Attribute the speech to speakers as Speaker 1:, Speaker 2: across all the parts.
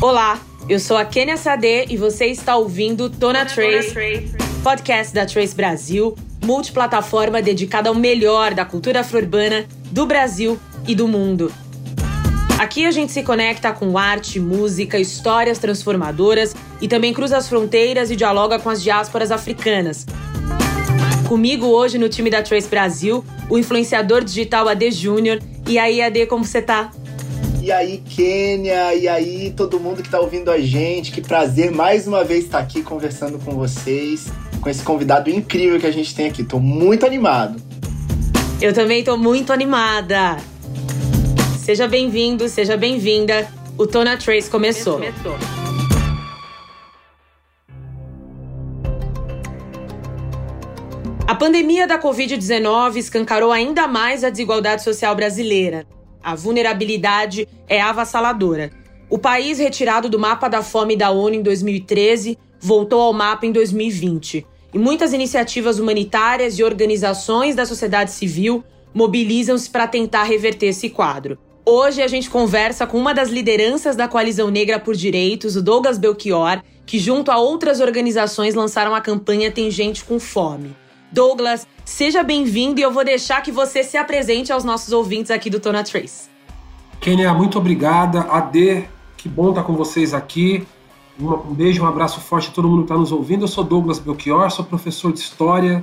Speaker 1: Olá, eu sou a Kenia Sade e você está ouvindo Tona Trace, podcast da Trace Brasil, multiplataforma dedicada ao melhor da cultura afro-urbana do Brasil e do mundo. Aqui a gente se conecta com arte, música, histórias transformadoras e também cruza as fronteiras e dialoga com as diásporas africanas. Comigo hoje no time da Trace Brasil, o influenciador digital AD Júnior. E aí, AD, como você tá?
Speaker 2: E aí, Kênia, e aí, todo mundo que tá ouvindo a gente, que prazer mais uma vez estar aqui conversando com vocês, com esse convidado incrível que a gente tem aqui. Tô muito animado.
Speaker 1: Eu também tô muito animada. Seja bem-vindo, seja bem-vinda. O Tona Trace começou. começou. A pandemia da Covid-19 escancarou ainda mais a desigualdade social brasileira. A vulnerabilidade é avassaladora. O país, retirado do mapa da fome da ONU em 2013, voltou ao mapa em 2020. E muitas iniciativas humanitárias e organizações da sociedade civil mobilizam-se para tentar reverter esse quadro. Hoje a gente conversa com uma das lideranças da Coalizão Negra por Direitos, o Douglas Belchior, que junto a outras organizações lançaram a campanha Tem Gente com Fome. Douglas, seja bem-vindo e eu vou deixar que você se apresente aos nossos ouvintes aqui do Tona Trace.
Speaker 3: Kenia, muito obrigada. Ade, que bom estar com vocês aqui. Um beijo, um abraço forte a todo mundo que está nos ouvindo. Eu sou Douglas Belchior, sou professor de História,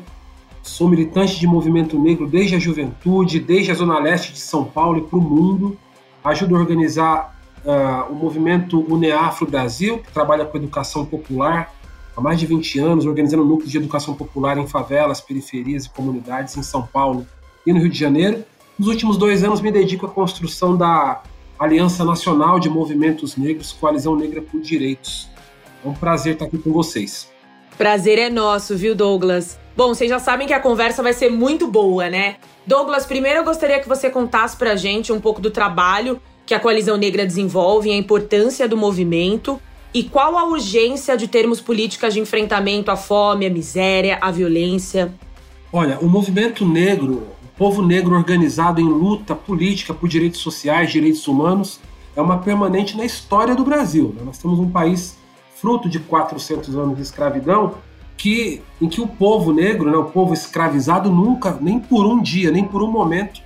Speaker 3: Sou militante de movimento negro desde a juventude, desde a Zona Leste de São Paulo e para o mundo. Ajudo a organizar uh, o movimento UNEAFRO Brasil, que trabalha com educação popular há mais de 20 anos, organizando núcleos de educação popular em favelas, periferias e comunidades em São Paulo e no Rio de Janeiro. Nos últimos dois anos, me dedico à construção da Aliança Nacional de Movimentos Negros, Coalizão Negra por Direitos. É um prazer estar aqui com vocês.
Speaker 1: Prazer é nosso, viu, Douglas? Bom, vocês já sabem que a conversa vai ser muito boa, né? Douglas, primeiro eu gostaria que você contasse pra gente um pouco do trabalho que a Coalizão Negra desenvolve, a importância do movimento e qual a urgência de termos políticas de enfrentamento à fome, à miséria, à violência.
Speaker 3: Olha, o movimento negro, o povo negro organizado em luta política por direitos sociais, direitos humanos, é uma permanente na história do Brasil. Né? Nós temos um país fruto de 400 anos de escravidão que, em que o povo negro, né, o povo escravizado, nunca, nem por um dia, nem por um momento,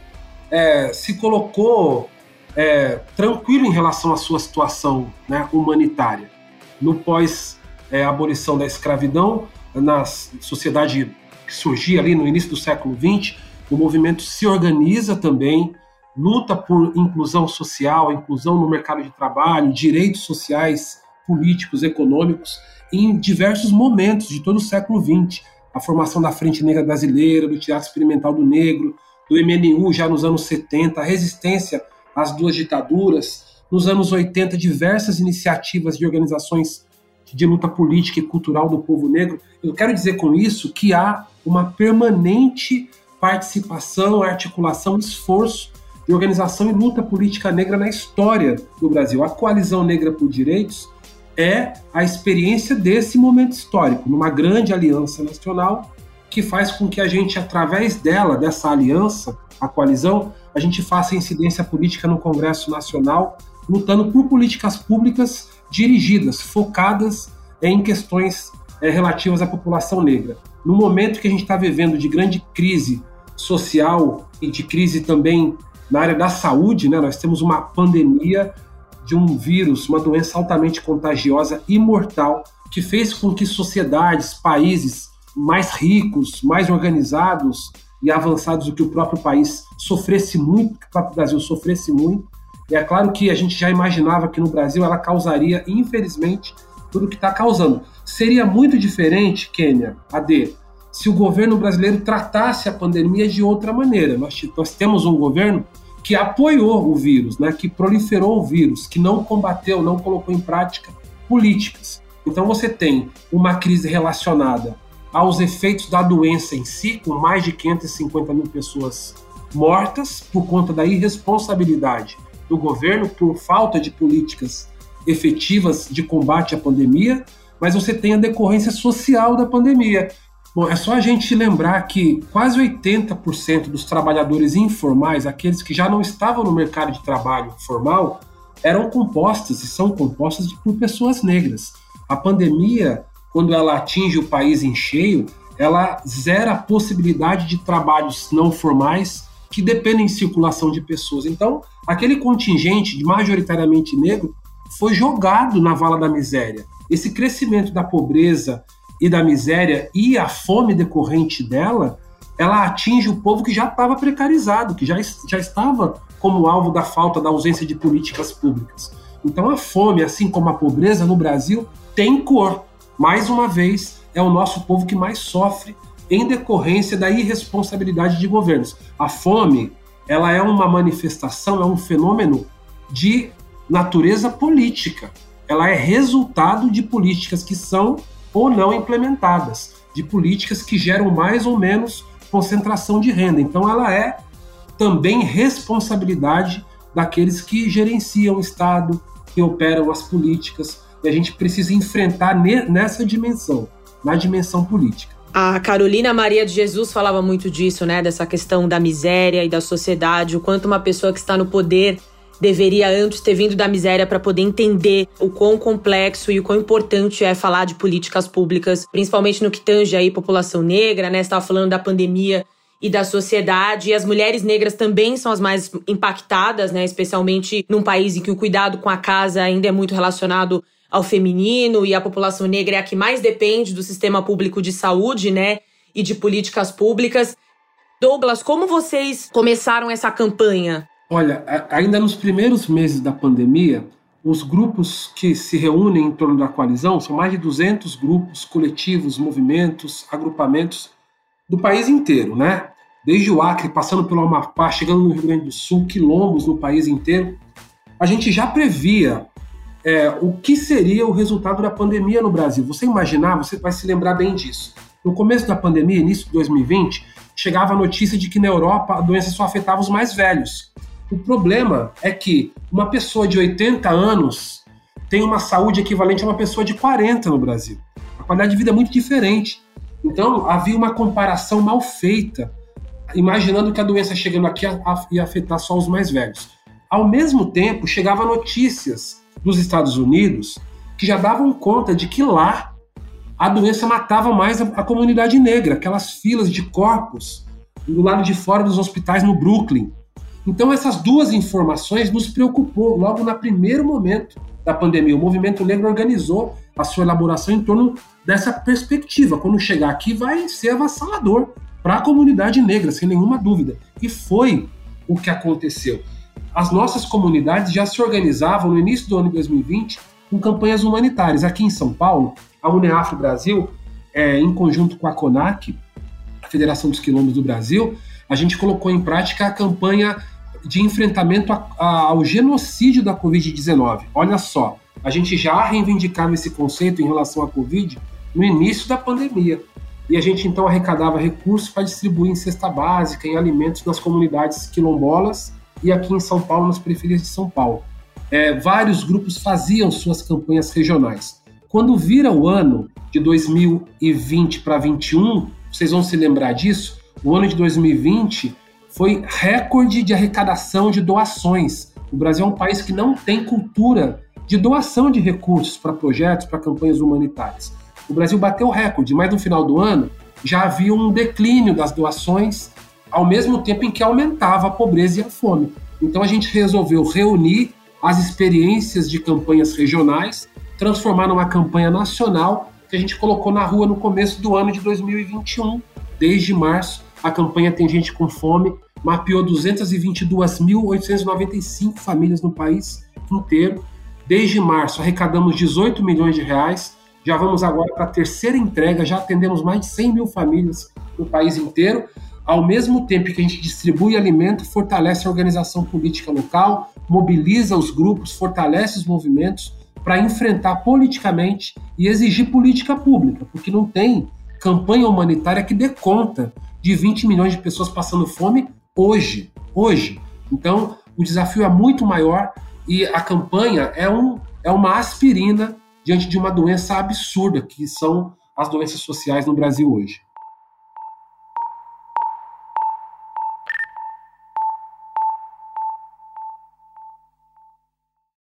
Speaker 3: é, se colocou é, tranquilo em relação à sua situação né, humanitária. No pós-abolição é, da escravidão, na sociedade que surgia ali no início do século XX, o movimento se organiza também, luta por inclusão social, inclusão no mercado de trabalho, direitos sociais, políticos, econômicos, em diversos momentos de todo o século XX. A formação da Frente Negra Brasileira, do Teatro Experimental do Negro, do MNU já nos anos 70, a resistência às duas ditaduras. Nos anos 80, diversas iniciativas de organizações de luta política e cultural do povo negro. Eu quero dizer com isso que há uma permanente participação, articulação, esforço de organização e luta política negra na história do Brasil. A Coalizão Negra por Direitos é a experiência desse momento histórico, numa grande aliança nacional que faz com que a gente, através dela, dessa aliança, a coalizão, a gente faça incidência política no Congresso Nacional, lutando por políticas públicas dirigidas, focadas em questões é, relativas à população negra. No momento que a gente está vivendo de grande crise social e de crise também na área da saúde, né, nós temos uma pandemia de um vírus, uma doença altamente contagiosa e mortal, que fez com que sociedades, países mais ricos, mais organizados e avançados do que o próprio país sofresse muito, que o próprio Brasil sofresse muito. E é claro que a gente já imaginava que no Brasil ela causaria, infelizmente, tudo o que está causando. Seria muito diferente, Quênia, AD, se o governo brasileiro tratasse a pandemia de outra maneira. Nós, nós temos um governo que apoiou o vírus, né, que proliferou o vírus, que não combateu, não colocou em prática políticas. Então você tem uma crise relacionada aos efeitos da doença em si, com mais de 550 mil pessoas mortas por conta da irresponsabilidade do governo por falta de políticas efetivas de combate à pandemia, mas você tem a decorrência social da pandemia, Bom, é só a gente lembrar que quase 80% dos trabalhadores informais, aqueles que já não estavam no mercado de trabalho formal, eram compostas e são compostas por pessoas negras. A pandemia, quando ela atinge o país em cheio, ela zera a possibilidade de trabalhos não formais que dependem de circulação de pessoas. Então, aquele contingente majoritariamente negro foi jogado na vala da miséria. Esse crescimento da pobreza e da miséria e a fome decorrente dela, ela atinge o povo que já estava precarizado, que já, já estava como alvo da falta, da ausência de políticas públicas. Então a fome, assim como a pobreza no Brasil, tem cor. Mais uma vez, é o nosso povo que mais sofre em decorrência da irresponsabilidade de governos. A fome, ela é uma manifestação, é um fenômeno de natureza política. Ela é resultado de políticas que são ou não implementadas, de políticas que geram mais ou menos concentração de renda. Então, ela é também responsabilidade daqueles que gerenciam o Estado, que operam as políticas, e a gente precisa enfrentar nessa dimensão, na dimensão política.
Speaker 1: A Carolina Maria de Jesus falava muito disso, né? Dessa questão da miséria e da sociedade, o quanto uma pessoa que está no poder deveria antes ter vindo da miséria para poder entender o quão complexo e o quão importante é falar de políticas públicas, principalmente no que tange aí população negra, né? Estava falando da pandemia e da sociedade. E as mulheres negras também são as mais impactadas, né? Especialmente num país em que o cuidado com a casa ainda é muito relacionado ao feminino e a população negra é a que mais depende do sistema público de saúde, né? E de políticas públicas. Douglas, como vocês começaram essa campanha?
Speaker 3: Olha, ainda nos primeiros meses da pandemia, os grupos que se reúnem em torno da coalizão são mais de 200 grupos, coletivos, movimentos, agrupamentos do país inteiro, né? Desde o Acre, passando pelo Amapá, chegando no Rio Grande do Sul, quilombos no país inteiro. A gente já previa é, o que seria o resultado da pandemia no Brasil. Você imaginar, você vai se lembrar bem disso. No começo da pandemia, início de 2020, chegava a notícia de que na Europa a doença só afetava os mais velhos. O problema é que uma pessoa de 80 anos tem uma saúde equivalente a uma pessoa de 40 no Brasil. A qualidade de vida é muito diferente. Então, havia uma comparação mal feita, imaginando que a doença chegando aqui ia afetar só os mais velhos. Ao mesmo tempo, chegavam notícias dos Estados Unidos que já davam conta de que lá a doença matava mais a, a comunidade negra, aquelas filas de corpos do lado de fora dos hospitais no Brooklyn. Então, essas duas informações nos preocupou logo no primeiro momento da pandemia. O movimento negro organizou a sua elaboração em torno dessa perspectiva. Quando chegar aqui, vai ser avassalador para a comunidade negra, sem nenhuma dúvida. E foi o que aconteceu. As nossas comunidades já se organizavam no início do ano de 2020 com campanhas humanitárias. Aqui em São Paulo, a Uneafro Brasil, é, em conjunto com a CONAC, a Federação dos Quilombos do Brasil, a gente colocou em prática a campanha de enfrentamento a, a, ao genocídio da Covid-19. Olha só, a gente já reivindicava esse conceito em relação à Covid no início da pandemia. E a gente então arrecadava recursos para distribuir em cesta básica, em alimentos nas comunidades quilombolas e aqui em São Paulo, nas periferias de São Paulo. É, vários grupos faziam suas campanhas regionais. Quando vira o ano de 2020 para 2021, vocês vão se lembrar disso, o ano de 2020 foi recorde de arrecadação de doações. O Brasil é um país que não tem cultura de doação de recursos para projetos, para campanhas humanitárias. O Brasil bateu recorde, mas no final do ano já havia um declínio das doações, ao mesmo tempo em que aumentava a pobreza e a fome. Então a gente resolveu reunir as experiências de campanhas regionais, transformar numa campanha nacional que a gente colocou na rua no começo do ano de 2021. Desde março, a campanha Tem Gente com Fome mapeou 222.895 famílias no país inteiro. Desde março, arrecadamos 18 milhões de reais já vamos agora para a terceira entrega, já atendemos mais de 100 mil famílias no país inteiro. Ao mesmo tempo que a gente distribui alimento, fortalece a organização política local, mobiliza os grupos, fortalece os movimentos para enfrentar politicamente e exigir política pública, porque não tem campanha humanitária que dê conta de 20 milhões de pessoas passando fome hoje. Hoje. Então, o desafio é muito maior e a campanha é, um, é uma aspirina diante de uma doença absurda que são as doenças sociais no Brasil hoje.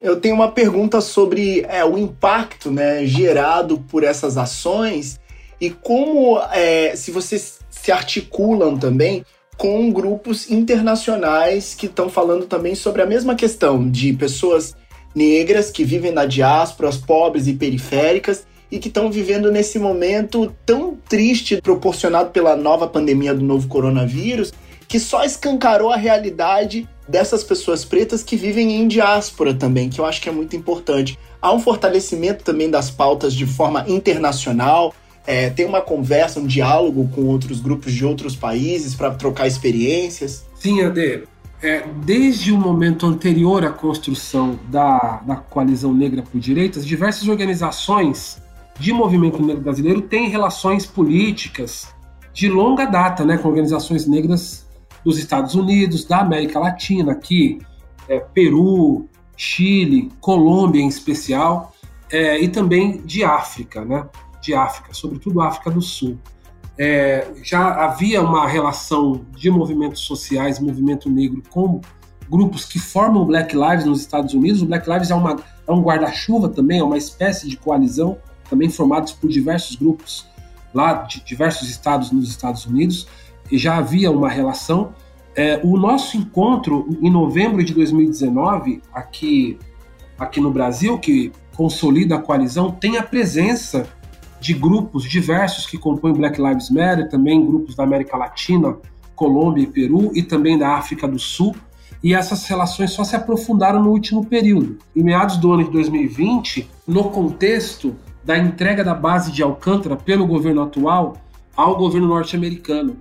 Speaker 2: Eu tenho uma pergunta sobre é, o impacto né, gerado por essas ações e como é, se vocês se articulam também com grupos internacionais que estão falando também sobre a mesma questão de pessoas negras que vivem na diáspora, pobres e periféricas e que estão vivendo nesse momento tão triste proporcionado pela nova pandemia do novo coronavírus, que só escancarou a realidade dessas pessoas pretas que vivem em diáspora também, que eu acho que é muito importante. Há um fortalecimento também das pautas de forma internacional, é, tem uma conversa, um diálogo com outros grupos de outros países para trocar experiências?
Speaker 3: Sim, Ade. É, desde o momento anterior à construção da, da Coalizão Negra por Direitos, diversas organizações de movimento negro brasileiro têm relações políticas de longa data né, com organizações negras dos Estados Unidos, da América Latina, aqui, é, Peru, Chile, Colômbia em especial, é, e também de África. Né? de África, sobretudo África do Sul. É, já havia uma relação de movimentos sociais, movimento negro, com grupos que formam Black Lives nos Estados Unidos. O Black Lives é, uma, é um guarda-chuva também, é uma espécie de coalizão, também formados por diversos grupos lá de diversos estados nos Estados Unidos, e já havia uma relação. É, o nosso encontro em novembro de 2019, aqui, aqui no Brasil, que consolida a coalizão, tem a presença de grupos diversos que compõem Black Lives Matter, também grupos da América Latina, Colômbia e Peru, e também da África do Sul. E essas relações só se aprofundaram no último período. Em meados do ano de 2020, no contexto da entrega da base de Alcântara pelo governo atual ao governo norte-americano.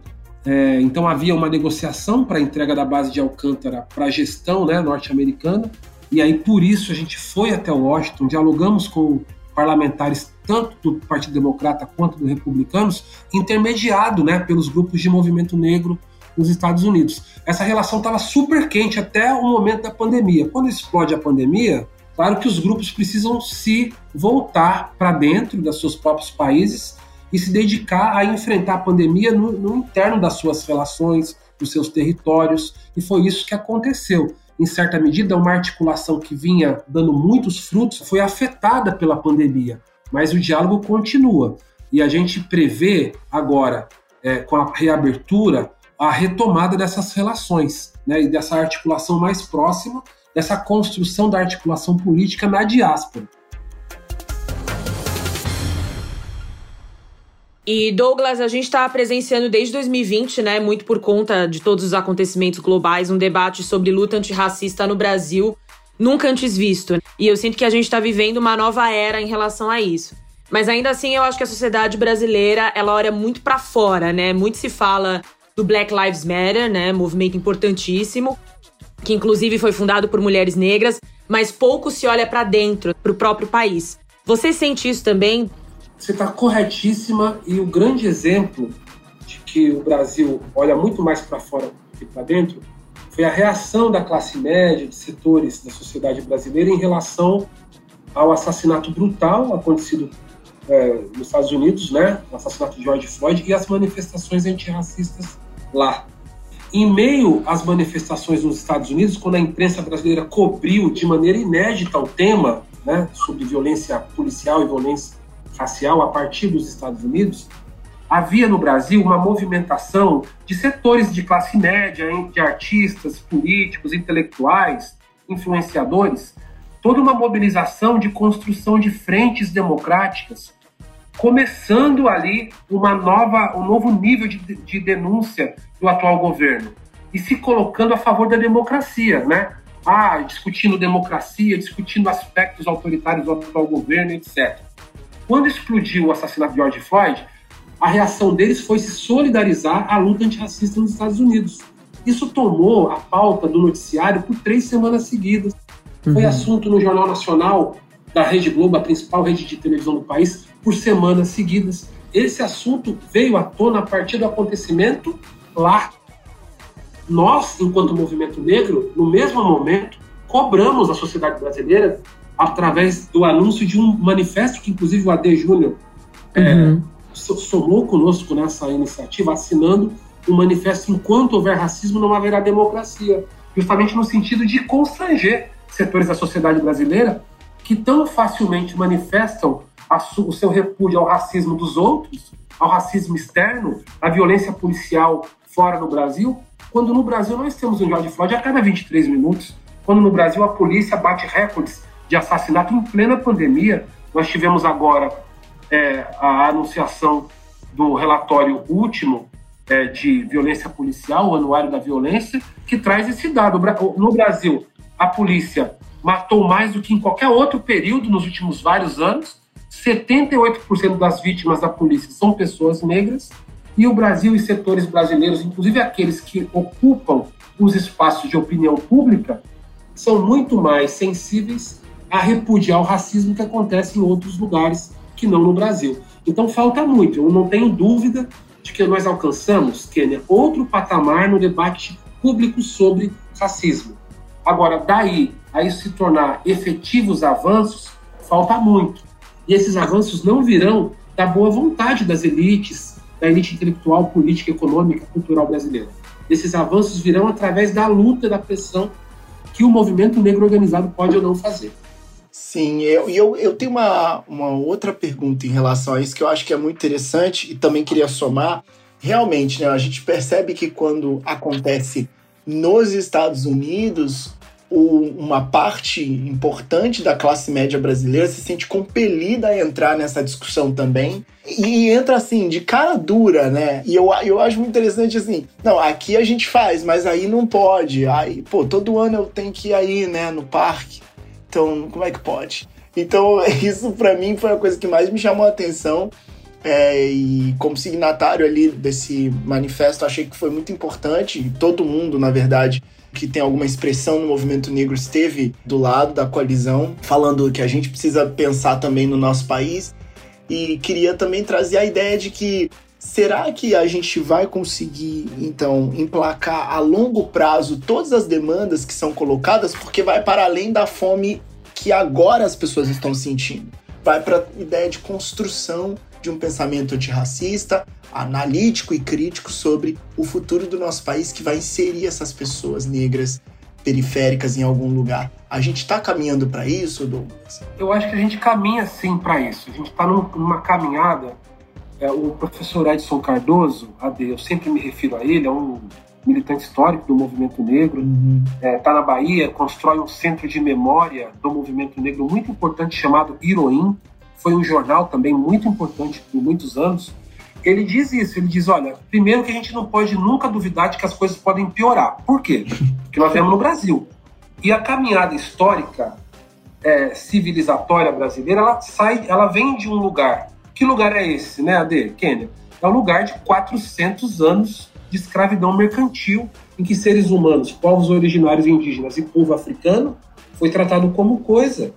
Speaker 3: É, então havia uma negociação para a entrega da base de Alcântara para a gestão né, norte-americana, e aí por isso a gente foi até Washington, dialogamos com parlamentares tanto do Partido Democrata quanto do Republicanos, intermediado né, pelos grupos de movimento negro nos Estados Unidos. Essa relação estava super quente até o momento da pandemia. Quando explode a pandemia, claro que os grupos precisam se voltar para dentro dos seus próprios países e se dedicar a enfrentar a pandemia no, no interno das suas relações, dos seus territórios, e foi isso que aconteceu em certa medida, uma articulação que vinha dando muitos frutos foi afetada pela pandemia, mas o diálogo continua. E a gente prevê agora, é, com a reabertura, a retomada dessas relações né, e dessa articulação mais próxima, dessa construção da articulação política na diáspora.
Speaker 1: E Douglas, a gente está presenciando desde 2020, né, muito por conta de todos os acontecimentos globais, um debate sobre luta antirracista no Brasil nunca antes visto. E eu sinto que a gente está vivendo uma nova era em relação a isso. Mas ainda assim, eu acho que a sociedade brasileira ela olha muito para fora, né? Muito se fala do Black Lives Matter, né, movimento importantíssimo, que inclusive foi fundado por mulheres negras, mas pouco se olha para dentro, para o próprio país. Você sente isso também?
Speaker 3: Você está corretíssima e o grande exemplo de que o Brasil olha muito mais para fora do que para dentro foi a reação da classe média, de setores da sociedade brasileira em relação ao assassinato brutal acontecido é, nos Estados Unidos, né, o assassinato de George Floyd e as manifestações antirracistas lá. Em meio às manifestações nos Estados Unidos, quando a imprensa brasileira cobriu de maneira inédita o tema né, sobre violência policial e violência racial a partir dos Estados Unidos, havia no Brasil uma movimentação de setores de classe média, de artistas, políticos, intelectuais, influenciadores, toda uma mobilização de construção de frentes democráticas, começando ali uma nova, um novo nível de, de denúncia do atual governo e se colocando a favor da democracia, né? Ah, discutindo democracia, discutindo aspectos autoritários do atual governo, etc. Quando explodiu o assassinato de George Floyd, a reação deles foi se solidarizar à luta antirracista nos Estados Unidos. Isso tomou a pauta do noticiário por três semanas seguidas. Uhum. Foi assunto no Jornal Nacional da Rede Globo, a principal rede de televisão do país, por semanas seguidas. Esse assunto veio à tona a partir do acontecimento lá. Nós, enquanto movimento negro, no mesmo momento, cobramos a sociedade brasileira através do anúncio de um manifesto que, inclusive, o AD Júnior é, uhum. é, somou conosco nessa iniciativa, assinando um manifesto enquanto houver racismo não haverá democracia, justamente no sentido de constranger setores da sociedade brasileira que tão facilmente manifestam o seu repúdio ao racismo dos outros, ao racismo externo, à violência policial fora do Brasil, quando no Brasil nós temos um George Floyd a cada 23 minutos, quando no Brasil a polícia bate recordes de assassinato em plena pandemia. Nós tivemos agora é, a anunciação do relatório último é, de violência policial, o Anuário da Violência, que traz esse dado. No Brasil, a polícia matou mais do que em qualquer outro período nos últimos vários anos. 78% das vítimas da polícia são pessoas negras. E o Brasil e setores brasileiros, inclusive aqueles que ocupam os espaços de opinião pública, são muito mais sensíveis a repudiar o racismo que acontece em outros lugares que não no Brasil. Então falta muito. Eu não tenho dúvida de que nós alcançamos, Kênia, outro patamar no debate público sobre racismo. Agora, daí a isso se tornar efetivos avanços, falta muito. E esses avanços não virão da boa vontade das elites, da elite intelectual, política, econômica, cultural brasileira. Esses avanços virão através da luta, da pressão que o movimento negro organizado pode ou não fazer.
Speaker 2: Sim, eu, eu, eu tenho uma, uma outra pergunta em relação a isso que eu acho que é muito interessante e também queria somar. Realmente, né, a gente percebe que quando acontece nos Estados Unidos, uma parte importante da classe média brasileira se sente compelida a entrar nessa discussão também. E entra assim, de cara dura, né? E eu, eu acho muito interessante assim, não, aqui a gente faz, mas aí não pode. Aí, pô, todo ano eu tenho que ir aí, né, no parque. Então, como é que pode? Então, isso para mim foi a coisa que mais me chamou a atenção. É, e como signatário ali desse manifesto, achei que foi muito importante. E todo mundo, na verdade, que tem alguma expressão no movimento negro esteve do lado da coalizão, falando que a gente precisa pensar também no nosso país. E queria também trazer a ideia de que será que a gente vai conseguir, então, emplacar a longo prazo todas as demandas que são colocadas, porque vai para além da fome que agora as pessoas estão sentindo. Vai para a ideia de construção de um pensamento antirracista, analítico e crítico sobre o futuro do nosso país que vai inserir essas pessoas negras periféricas em algum lugar. A gente está caminhando para isso, Douglas?
Speaker 3: Eu acho que a gente caminha sim para isso. A gente está numa caminhada é, o professor Edson Cardoso, eu sempre me refiro a ele, é um militante histórico do movimento negro, está uhum. é, tá na Bahia, constrói um centro de memória do movimento negro muito importante chamado Iroim, foi um jornal também muito importante por muitos anos. Ele diz isso, ele diz, olha, primeiro que a gente não pode nunca duvidar de que as coisas podem piorar. Por quê? Porque nós vemos no Brasil. E a caminhada histórica é, civilizatória brasileira, ela sai, ela vem de um lugar que lugar é esse, né, Ade? Kênia? É um lugar de 400 anos de escravidão mercantil, em que seres humanos, povos originários indígenas e povo africano foi tratado como coisa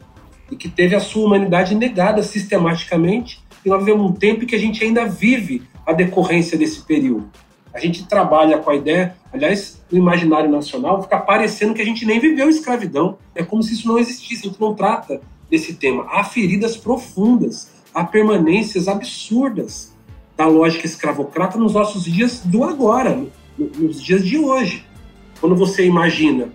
Speaker 3: e que teve a sua humanidade negada sistematicamente. E nós vivemos um tempo em que a gente ainda vive a decorrência desse período. A gente trabalha com a ideia, aliás, no imaginário nacional, fica parecendo que a gente nem viveu escravidão. É como se isso não existisse, a gente não trata desse tema. Há feridas profundas há permanências absurdas da lógica escravocrata nos nossos dias do agora, nos dias de hoje. Quando você imagina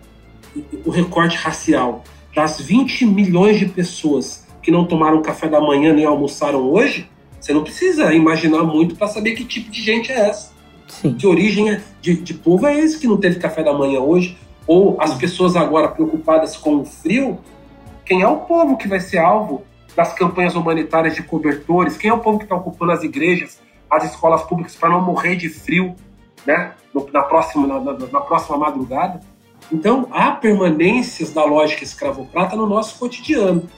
Speaker 3: o recorte racial das 20 milhões de pessoas que não tomaram café da manhã nem almoçaram hoje, você não precisa imaginar muito para saber que tipo de gente é essa. Sim. Que origem é, de, de povo é esse que não teve café da manhã hoje? Ou as pessoas agora preocupadas com o frio? Quem é o povo que vai ser alvo das campanhas humanitárias de cobertores, quem é o povo que está ocupando as igrejas, as escolas públicas para não morrer de frio, né? Na próxima, na, na, na próxima madrugada. Então, há permanências da lógica escravocrata no nosso cotidiano.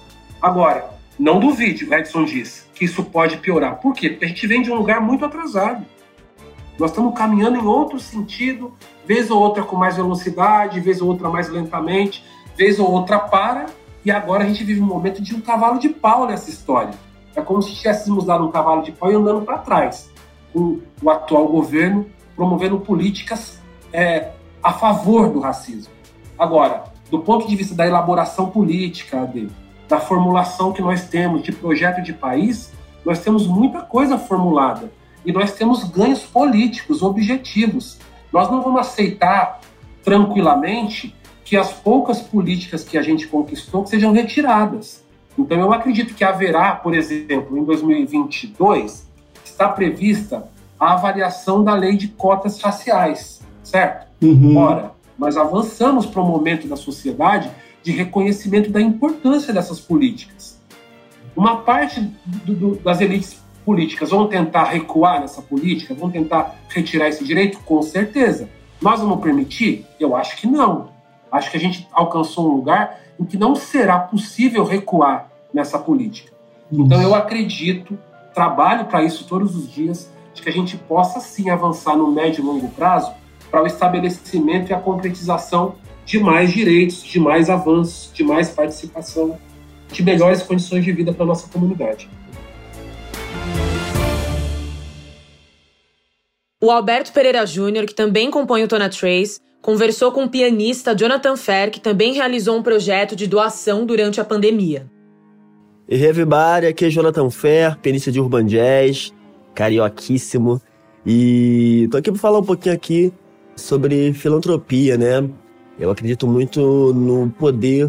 Speaker 3: Agora, não duvide, o Edson diz, que isso pode piorar. Por quê? Porque a gente vem de um lugar muito atrasado. Nós estamos caminhando em outro sentido, vez ou outra com mais velocidade, vez ou outra mais lentamente, vez ou outra para, e agora a gente vive um momento de um cavalo de pau nessa história. É como se tivéssemos dado um cavalo de pau e andando para trás, com o atual governo promovendo políticas é, a favor do racismo. Agora, do ponto de vista da elaboração política, da formulação que nós temos de projeto de país, nós temos muita coisa formulada e nós temos ganhos políticos, objetivos. Nós não vamos aceitar tranquilamente que as poucas políticas que a gente conquistou sejam retiradas. Então, eu acredito que haverá, por exemplo, em 2022, está prevista a avaliação da lei de cotas raciais, certo? Uhum. Ora, nós avançamos para um momento da sociedade de reconhecimento da importância dessas políticas. Uma parte do, do, das elites políticas vão tentar recuar nessa política, vão tentar retirar esse direito? Com certeza. Nós vamos permitir? Eu acho que não. Acho que a gente alcançou um lugar em que não será possível recuar nessa política. Então eu acredito, trabalho para isso todos os dias, de que a gente possa sim avançar no médio e longo prazo para o estabelecimento e a concretização de mais direitos, de mais avanços, de mais participação, de melhores condições de vida para a nossa comunidade.
Speaker 1: O Alberto Pereira Júnior, que também compõe o Tona Trace, conversou com o pianista Jonathan Fer, que também realizou um projeto de doação durante a pandemia.
Speaker 4: E everybody, aqui é Jonathan Fer, pianista de Urban Jazz, carioquíssimo. E tô aqui para falar um pouquinho aqui sobre filantropia, né? Eu acredito muito no poder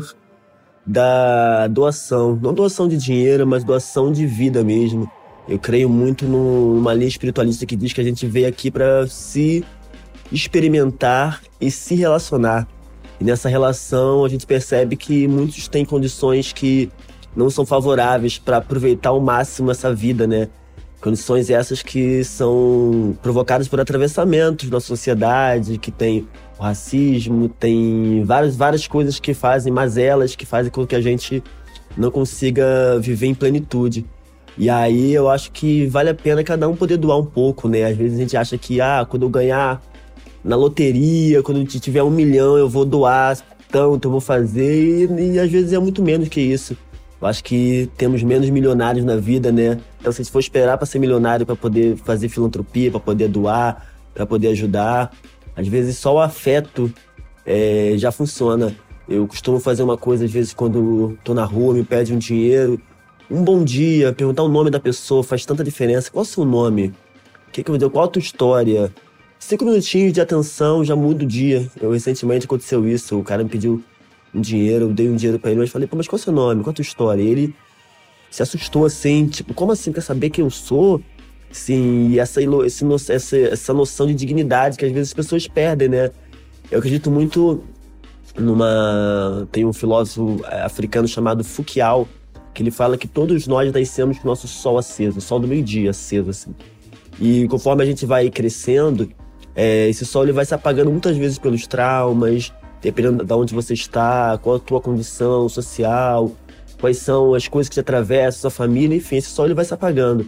Speaker 4: da doação, não doação de dinheiro, mas doação de vida mesmo. Eu creio muito numa linha espiritualista que diz que a gente veio aqui para se experimentar e se relacionar. E nessa relação a gente percebe que muitos têm condições que não são favoráveis para aproveitar ao máximo essa vida, né? Condições essas que são provocadas por atravessamentos na sociedade, que tem o racismo, tem várias, várias coisas que fazem, mazelas que fazem com que a gente não consiga viver em plenitude. E aí eu acho que vale a pena cada um poder doar um pouco, né? Às vezes a gente acha que, ah, quando eu ganhar na loteria, quando tiver um milhão, eu vou doar tanto, eu vou fazer, e, e às vezes é muito menos que isso. Eu acho que temos menos milionários na vida, né? Então, se a gente for esperar para ser milionário, para poder fazer filantropia, para poder doar, para poder ajudar, às vezes só o afeto é, já funciona. Eu costumo fazer uma coisa, às vezes, quando tô na rua, me pede um dinheiro, um bom dia, perguntar o nome da pessoa faz tanta diferença. Qual é o seu nome? O que, que eu? Qual a tua história? Cinco minutinhos de atenção já muda o dia. Eu recentemente aconteceu isso. O cara me pediu um dinheiro, eu dei um dinheiro para ele, mas falei, pô, mas qual é o seu nome? Qual a tua história? E ele se assustou assim, tipo, como assim? Quer saber quem eu sou? Sim, e essa, essa, essa noção de dignidade que às vezes as pessoas perdem, né? Eu acredito muito numa. Tem um filósofo é, africano chamado Fukial, que ele fala que todos nós nascemos com o nosso sol aceso, o sol do meio-dia aceso, assim. E conforme a gente vai crescendo, é, esse sol ele vai se apagando muitas vezes pelos traumas, dependendo de onde você está, qual a tua condição social, quais são as coisas que te atravessam, sua família, enfim, esse sol ele vai se apagando.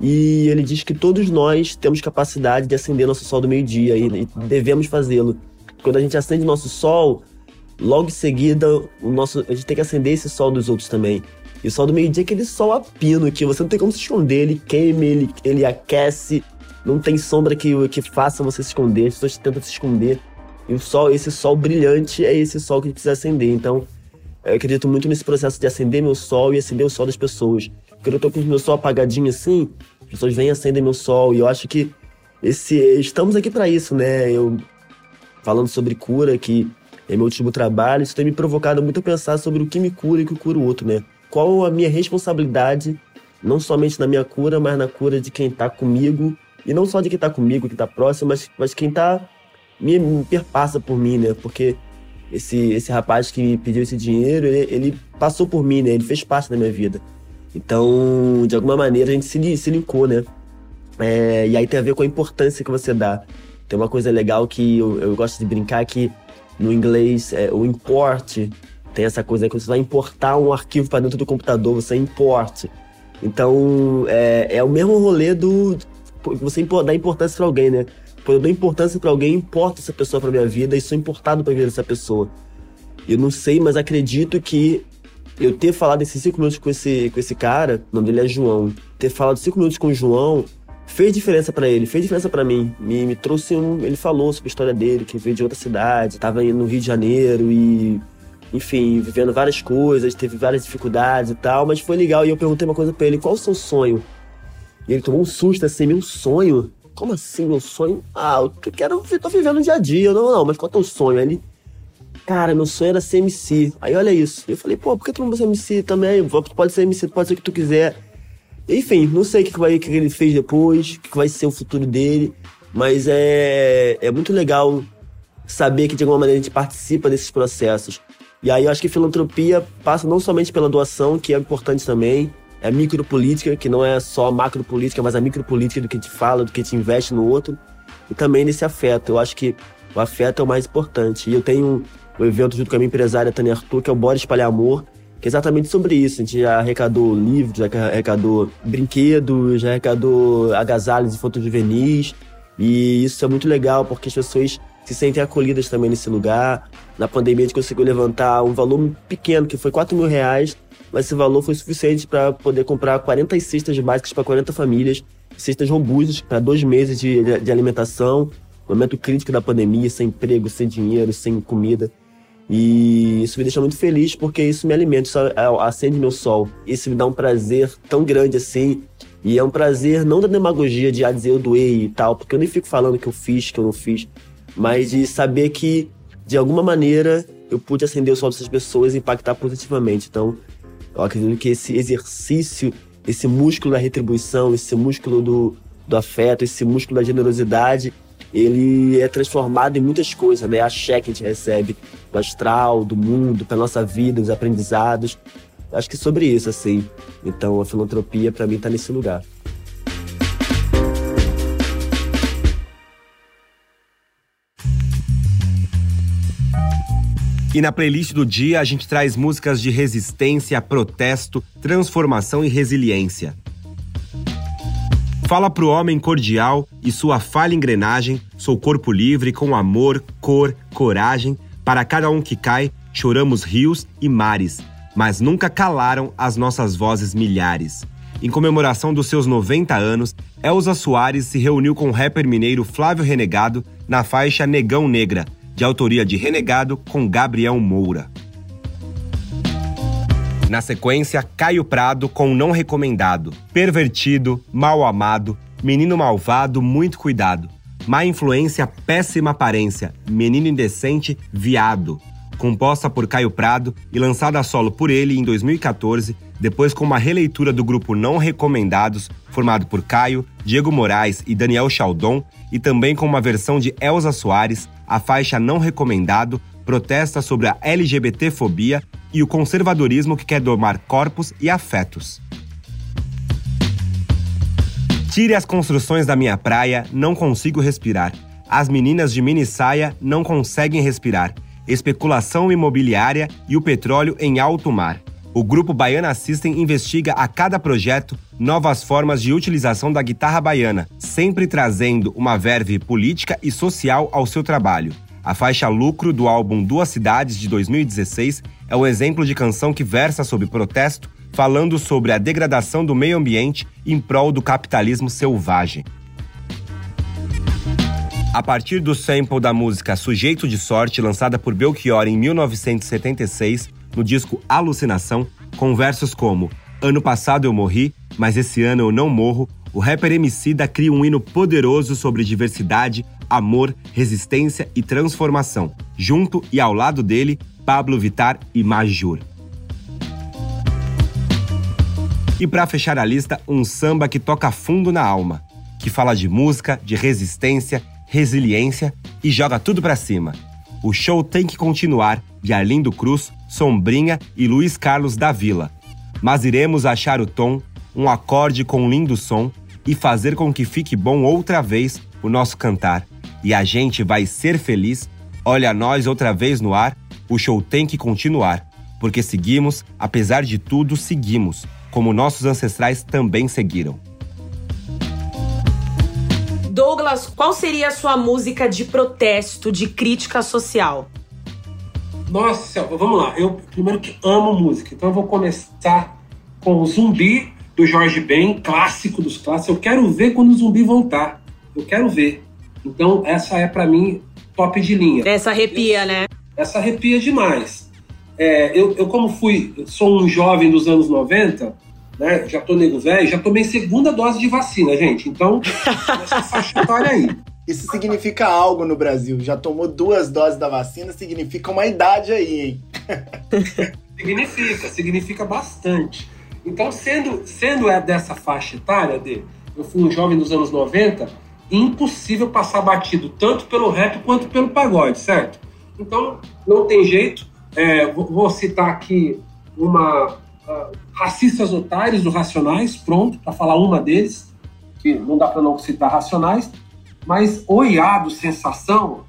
Speaker 4: E ele diz que todos nós temos capacidade de acender nosso sol do meio-dia e, e devemos fazê-lo. Quando a gente acende nosso sol, logo em seguida o nosso, a gente tem que acender esse sol dos outros também. E o sol do meio-dia é aquele sol a pino que você não tem como se esconder, ele queima, ele, ele aquece, não tem sombra que, que faça você se esconder, as pessoas tentam se esconder. E o sol, esse sol brilhante é esse sol que precisa acender. Então, eu acredito muito nesse processo de acender meu sol e acender o sol das pessoas. Quando eu tô com o meu sol apagadinho assim, as pessoas vêm acender meu sol. E eu acho que esse estamos aqui para isso, né? Eu falando sobre cura, que é meu último trabalho, isso tem me provocado muito a pensar sobre o que me cura e o que cura o outro, né? qual a minha responsabilidade, não somente na minha cura, mas na cura de quem está comigo, e não só de quem está comigo, que está próximo, mas, mas quem está me, me, perpassa por mim, né? Porque esse, esse rapaz que me pediu esse dinheiro, ele, ele, passou por mim, né? Ele fez parte da minha vida. Então, de alguma maneira, a gente se, se linkou, né? É, e aí tem a ver com a importância que você dá. Tem uma coisa legal que eu, eu gosto de brincar que no inglês é, o import tem essa coisa que você vai importar um arquivo para dentro do computador, você importe. Então, é, é o mesmo rolê do. Você dar importância para alguém, né? Quando eu dou importância para alguém, importa essa pessoa para minha vida e sou importado para a vida dessa pessoa. Eu não sei, mas acredito que eu ter falado esses cinco minutos com esse, com esse cara, o nome dele é João, ter falado cinco minutos com o João fez diferença para ele, fez diferença para mim. Me, me trouxe um. Ele falou sobre a história dele, que veio de outra cidade, tava no Rio de Janeiro e enfim, vivendo várias coisas, teve várias dificuldades e tal, mas foi legal. E eu perguntei uma coisa pra ele: qual o seu sonho? E ele tomou um susto assim: meu sonho? Como assim, meu sonho? Ah, eu quero, tô vivendo o dia a dia. Não, não, mas qual é o teu sonho? Aí ele cara, meu sonho era ser MC. Aí olha isso. Eu falei, pô, por que tu não vai ser MC também? Pode ser MC, pode ser o que tu quiser. Enfim, não sei o que, vai, que ele fez depois, o que vai ser o futuro dele, mas é, é muito legal saber que de alguma maneira a gente participa desses processos. E aí eu acho que filantropia passa não somente pela doação, que é importante também, é micropolítica, que não é só macropolítica, mas a micropolítica do que te fala, do que te investe no outro, e também nesse afeto. Eu acho que o afeto é o mais importante. E eu tenho um, evento junto com a minha empresária Tânia Arthur, que é o Bora Espalhar Amor, que é exatamente sobre isso. A gente arrecadou livros, arrecadou brinquedos, arrecadou agasalhos e fotos juvenis. E isso é muito legal, porque as pessoas se sentem acolhidas também nesse lugar. Na pandemia a gente conseguiu levantar um valor pequeno, que foi 4 mil reais, mas esse valor foi suficiente para poder comprar 40 cestas básicas para 40 famílias, cestas robustas para dois meses de, de alimentação, momento crítico da pandemia, sem emprego, sem dinheiro, sem comida. E isso me deixa muito feliz porque isso me alimenta, isso acende meu sol. Isso me dá um prazer tão grande assim. E é um prazer não da demagogia de ah, dizer eu doei e tal, porque eu nem fico falando que eu fiz, que eu não fiz, mas de saber que, de alguma maneira, eu pude acender o sol dessas pessoas e impactar positivamente. Então, eu acredito que esse exercício, esse músculo da retribuição, esse músculo do, do afeto, esse músculo da generosidade, ele é transformado em muitas coisas, né? A cheque que a gente recebe do astral, do mundo, para nossa vida, os aprendizados. Acho que sobre isso, assim. Então, a filantropia, para mim, está nesse lugar.
Speaker 5: E na playlist do dia a gente traz músicas de resistência, protesto, transformação e resiliência. Fala pro homem cordial e sua falha engrenagem, sou corpo livre com amor, cor, coragem, para cada um que cai, choramos rios e mares, mas nunca calaram as nossas vozes milhares. Em comemoração dos seus 90 anos, Elza Soares se reuniu com o rapper mineiro Flávio Renegado na faixa Negão Negra, de autoria de Renegado com Gabriel Moura. Na sequência, Caio Prado com Não Recomendado. Pervertido, mal amado, menino malvado, muito cuidado. Má influência, péssima aparência, menino indecente, viado. Composta por Caio Prado e lançada solo por ele em 2014, depois com uma releitura do grupo Não Recomendados, formado por Caio, Diego Moraes e Daniel Chaldon, e também com uma versão de Elza Soares, a faixa Não Recomendado protesta sobre a LGBTfobia e o conservadorismo que quer domar corpos e afetos. Tire as construções da minha praia, não consigo respirar. As meninas de mini saia não conseguem respirar. Especulação imobiliária e o petróleo em alto mar. O grupo Baiana System investiga a cada projeto novas formas de utilização da guitarra baiana, sempre trazendo uma verve política e social ao seu trabalho. A faixa Lucro do álbum Duas Cidades de 2016 é um exemplo de canção que versa sobre protesto, falando sobre a degradação do meio ambiente em prol do capitalismo selvagem. A partir do sample da música Sujeito de Sorte, lançada por Belchior em 1976, no disco Alucinação, com versos como Ano passado eu morri, mas esse ano eu não morro, o rapper Emicida cria um hino poderoso sobre diversidade, amor, resistência e transformação. Junto e ao lado dele, Pablo Vitar e Majur. E para fechar a lista, um samba que toca fundo na alma, que fala de música, de resistência, resiliência e joga tudo para cima. O show tem que continuar de Arlindo Cruz, Sombrinha e Luiz Carlos da Vila. Mas iremos achar o tom, um acorde com um lindo som e fazer com que fique bom outra vez o nosso cantar e a gente vai ser feliz, olha nós outra vez no ar, o show tem que continuar, porque seguimos, apesar de tudo, seguimos, como nossos ancestrais também seguiram.
Speaker 1: Douglas, qual seria a sua música de protesto, de crítica social?
Speaker 3: Nossa, vamos lá. Eu primeiro que amo música, então eu vou começar com o Zumbi do Jorge Ben, clássico dos clássicos. Eu quero ver quando o Zumbi voltar. Eu quero ver. Então, essa é para mim top de linha.
Speaker 1: Essa arrepia, né?
Speaker 3: Essa arrepia demais. É, eu, eu, como fui, sou um jovem dos anos 90, né? Já tô nego velho, já tomei segunda dose de vacina, gente. Então, essa faixa etária aí.
Speaker 2: Isso significa algo no Brasil. Já tomou duas doses da vacina, significa uma idade aí, hein?
Speaker 3: significa, significa bastante. Então, sendo, sendo é dessa faixa etária, de, eu fui um jovem dos anos 90, impossível passar batido tanto pelo rap quanto pelo pagode, certo? Então, não tem jeito. É, vou citar aqui uma uh, Racistas Otários do Racionais, pronto, para falar uma deles, que não dá para não citar Racionais, mas Oiado Sensação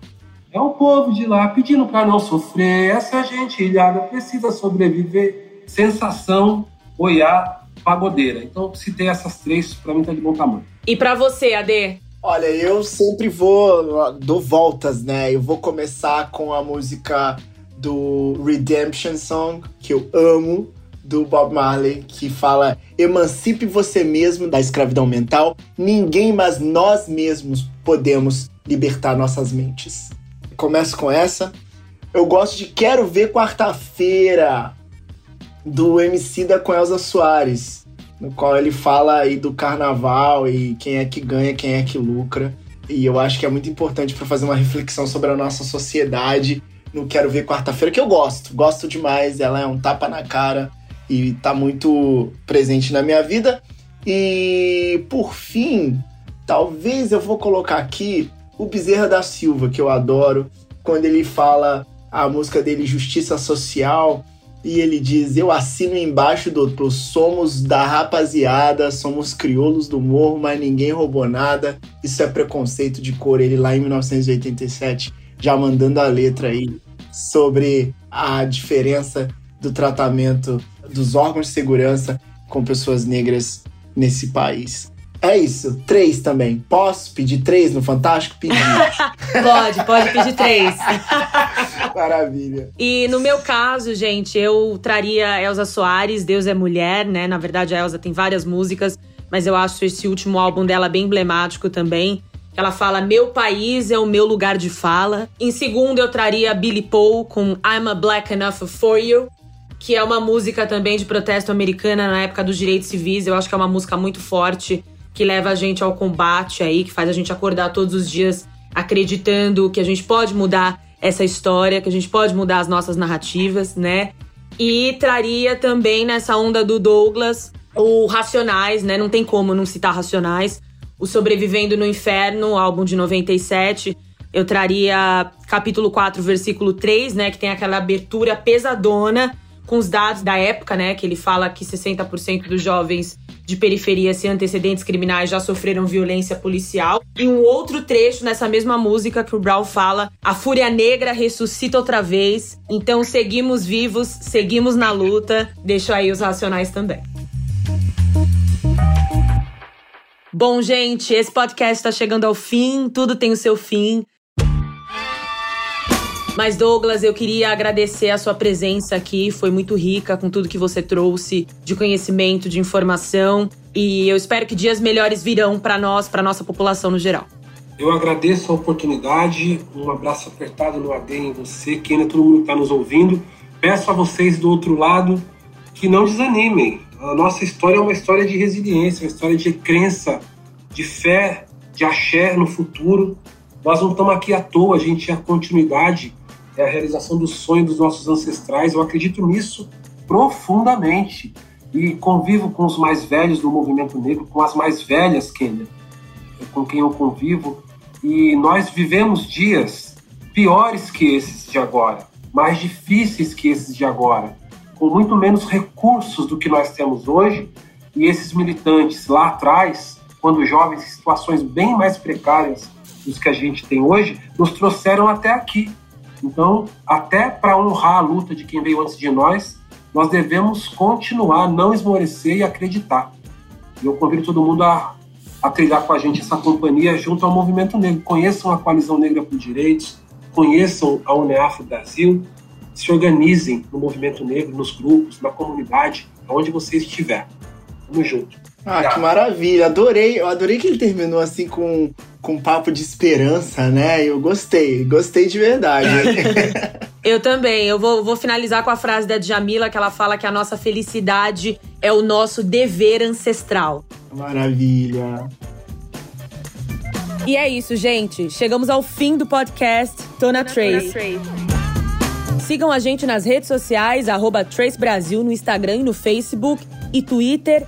Speaker 3: é o povo de lá pedindo para não sofrer, essa gente ilhada precisa sobreviver. Sensação, Oiá, Pagodeira. Então, se tem essas três, para mim tá de bom tamanho.
Speaker 1: E para você, Ade?
Speaker 2: Olha, eu sempre vou, dou voltas, né? Eu vou começar com a música do Redemption Song, que eu amo, do Bob Marley, que fala: emancipe você mesmo da escravidão mental, ninguém mas nós mesmos podemos libertar nossas mentes. Começo com essa. Eu gosto de Quero Ver Quarta-feira, do MC da com Elza Soares, no qual ele fala aí do carnaval e quem é que ganha, quem é que lucra. E eu acho que é muito importante para fazer uma reflexão sobre a nossa sociedade no Quero Ver Quarta-feira, que eu gosto, gosto demais. Ela é um tapa na cara e tá muito presente na minha vida. E por fim, talvez eu vou colocar aqui o Bezerra da Silva, que eu adoro, quando ele fala a música dele Justiça Social, e ele diz: Eu assino embaixo, doutor, somos da rapaziada, somos crioulos do morro, mas ninguém roubou nada. Isso é preconceito de cor. Ele lá em 1987 já mandando a letra aí sobre a diferença do tratamento dos órgãos de segurança com pessoas negras nesse país. É isso, três também. Posso pedir três no Fantástico? Pedir.
Speaker 1: pode, pode pedir três.
Speaker 2: Maravilha.
Speaker 1: E no meu caso, gente, eu traria Elza Soares, Deus é Mulher, né? Na verdade, a Elza tem várias músicas, mas eu acho esse último álbum dela bem emblemático também. Ela fala: Meu país é o meu lugar de fala. Em segundo, eu traria Billy Paul com I'm a Black Enough for You, que é uma música também de protesto americana na época dos direitos civis. Eu acho que é uma música muito forte que leva a gente ao combate aí, que faz a gente acordar todos os dias acreditando que a gente pode mudar essa história, que a gente pode mudar as nossas narrativas, né? E traria também nessa onda do Douglas o Racionais, né? Não tem como não citar Racionais o Sobrevivendo no Inferno, álbum de 97. Eu traria capítulo 4, versículo 3, né? Que tem aquela abertura pesadona com os dados da época, né? Que ele fala que 60% dos jovens de periferia sem antecedentes criminais já sofreram violência policial. E um outro trecho nessa mesma música que o Brown fala: A Fúria Negra ressuscita outra vez. Então seguimos vivos, seguimos na luta. Deixo aí os racionais também. Bom, gente, esse podcast está chegando ao fim, tudo tem o seu fim. Mas, Douglas, eu queria agradecer a sua presença aqui, foi muito rica com tudo que você trouxe de conhecimento, de informação. E eu espero que dias melhores virão para nós, para nossa população no geral.
Speaker 3: Eu agradeço a oportunidade, um abraço apertado no AD em você, que ainda todo mundo está nos ouvindo. Peço a vocês do outro lado que não desanimem, a nossa história é uma história de resiliência, uma história de crença, de fé, de axé no futuro. Nós não estamos aqui à toa, a gente é a continuidade, é a realização do sonho dos nossos ancestrais. Eu acredito nisso profundamente e convivo com os mais velhos do movimento negro, com as mais velhas, Kenya, com quem eu convivo, e nós vivemos dias piores que esses de agora, mais difíceis que esses de agora com muito menos recursos do que nós temos hoje, e esses militantes lá atrás, quando jovens em situações bem mais precárias dos que a gente tem hoje, nos trouxeram até aqui. Então, até para honrar a luta de quem veio antes de nós, nós devemos continuar, não esmorecer e acreditar. E eu convido todo mundo a, a trilhar com a gente essa companhia junto ao movimento negro. Conheçam a Coalizão Negra por Direitos, conheçam a UNEAF Brasil, se organizem no movimento negro, nos grupos, na comunidade, onde você estiver. Tamo junto.
Speaker 2: Ah, que maravilha. Adorei. Eu adorei que ele terminou assim com, com um papo de esperança, né? Eu gostei. Gostei de verdade.
Speaker 1: Eu também. Eu vou, vou finalizar com a frase da Djamila, que ela fala que a nossa felicidade é o nosso dever ancestral.
Speaker 2: Maravilha.
Speaker 1: E é isso, gente. Chegamos ao fim do podcast Tona Trace. Sigam a gente nas redes sociais, arroba Trace Brasil no Instagram e no Facebook e Twitter,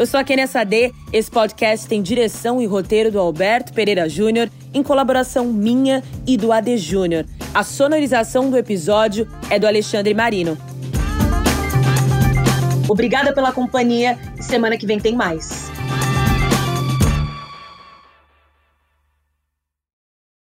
Speaker 1: Eu sou a Kenia Sade. Esse podcast tem direção e roteiro do Alberto Pereira Júnior, em colaboração minha e do AD Júnior. A sonorização do episódio é do Alexandre Marino. Obrigada pela companhia semana que vem tem mais.